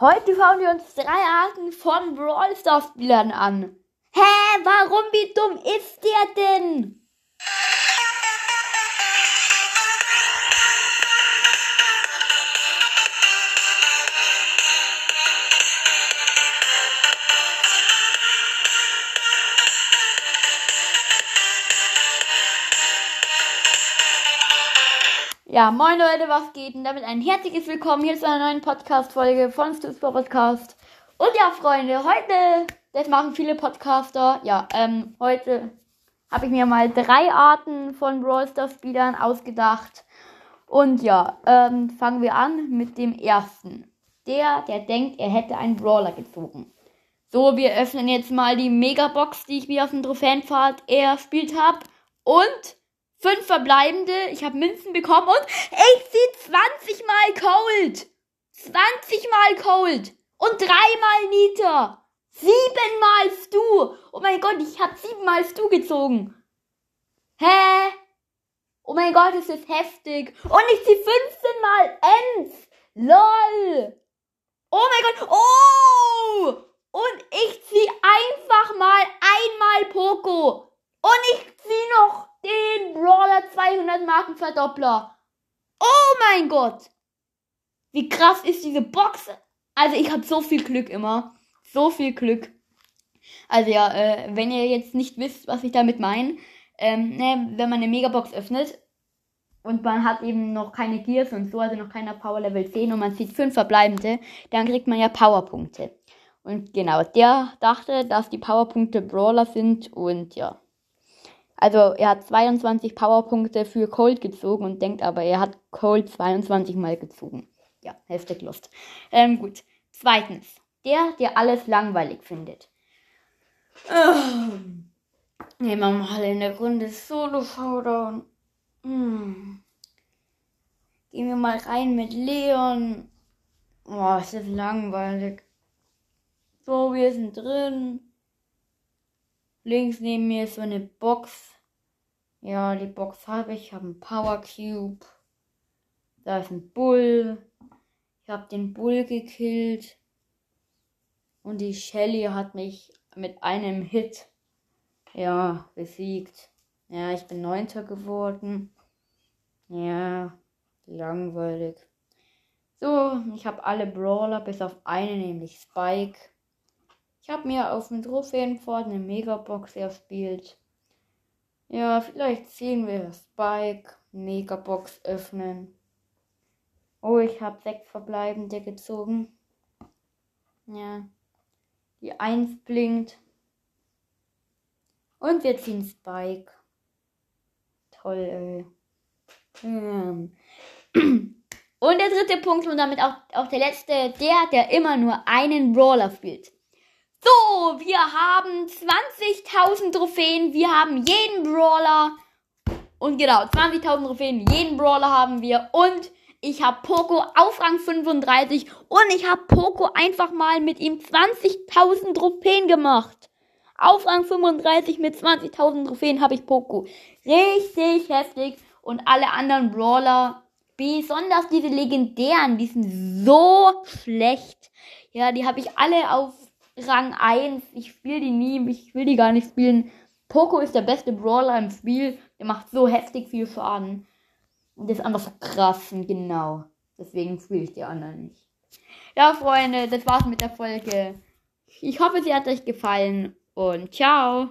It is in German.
Heute schauen wir uns drei Arten von Brawl Stars Spielern an. Hä, warum, wie dumm ist der denn? Ja, moin Leute, was geht? Und damit ein herzliches Willkommen hier zu einer neuen Podcast-Folge von Stu's Podcast. Und ja, Freunde, heute, das machen viele Podcaster. Ja, ähm, heute habe ich mir mal drei Arten von Brawl Stars Spielern ausgedacht. Und ja, ähm, fangen wir an mit dem ersten. Der, der denkt, er hätte einen Brawler gezogen. So, wir öffnen jetzt mal die Megabox, die ich mir auf dem Trophäenpfad erspielt habe. Und Fünf verbleibende. Ich habe Münzen bekommen und ich ziehe 20 mal Cold. 20 mal Cold. Und dreimal Nita. Siebenmal Stu. Oh mein Gott, ich habe siebenmal Stu gezogen. Hä? Oh mein Gott, es ist heftig. Und ich ziehe 15 mal Ends. LOL. Oh mein Gott. Oh. Und ich ziehe einfach mal einmal Poco. Und ich ziehe noch den Brawler 200 Marken Verdoppler. Oh mein Gott! Wie krass ist diese Box? Also ich habe so viel Glück immer. So viel Glück. Also ja, äh, wenn ihr jetzt nicht wisst, was ich damit meine, ähm, ne, wenn man eine Megabox öffnet und man hat eben noch keine Gears und so, also noch keiner Power Level 10 und man zieht 5 verbleibende, dann kriegt man ja Powerpunkte. Und genau, der dachte, dass die Powerpunkte Brawler sind und ja. Also er hat 22 Powerpunkte für Cold gezogen und denkt aber, er hat Cold 22 mal gezogen. Ja, heftig Lust. Ähm, gut. Zweitens. Der, der alles langweilig findet. Ähm, nehmen wir mal eine Runde Solo Showdown. Hm. Gehen wir mal rein mit Leon. Boah, ist das langweilig. So, wir sind drin. Links neben mir ist so eine Box. Ja, die Box habe ich. Ich habe einen Power Cube. Da ist ein Bull. Ich habe den Bull gekillt. Und die Shelly hat mich mit einem Hit ja besiegt. Ja, ich bin Neunter geworden. Ja, langweilig. So, ich habe alle Brawler bis auf eine, nämlich Spike. Ich habe mir auf dem Trophäenpfad eine Megabox erspielt. Ja, vielleicht sehen wir Spike, Megabox öffnen. Oh, ich habe sechs verbleibende gezogen. Ja. Die Eins blinkt. Und wir ziehen Spike. Toll, ey. Ähm. Und der dritte Punkt und damit auch, auch der letzte, der, der immer nur einen Brawler spielt. So, wir haben 20.000 Trophäen. Wir haben jeden Brawler. Und genau, 20.000 Trophäen. Jeden Brawler haben wir. Und ich habe Poco auf Rang 35. Und ich habe Poco einfach mal mit ihm 20.000 Trophäen gemacht. Auf Rang 35 mit 20.000 Trophäen habe ich Poco. Richtig heftig. Und alle anderen Brawler, besonders diese legendären, die sind so schlecht. Ja, die habe ich alle auf Rang 1. Ich spiele die nie, ich will die gar nicht spielen. Poco ist der beste Brawler im Spiel. Der macht so heftig viel Schaden. Und der ist einfach so krass und genau. Deswegen spiele ich die anderen nicht. Ja, Freunde, das war's mit der Folge. Ich hoffe, sie hat euch gefallen und ciao.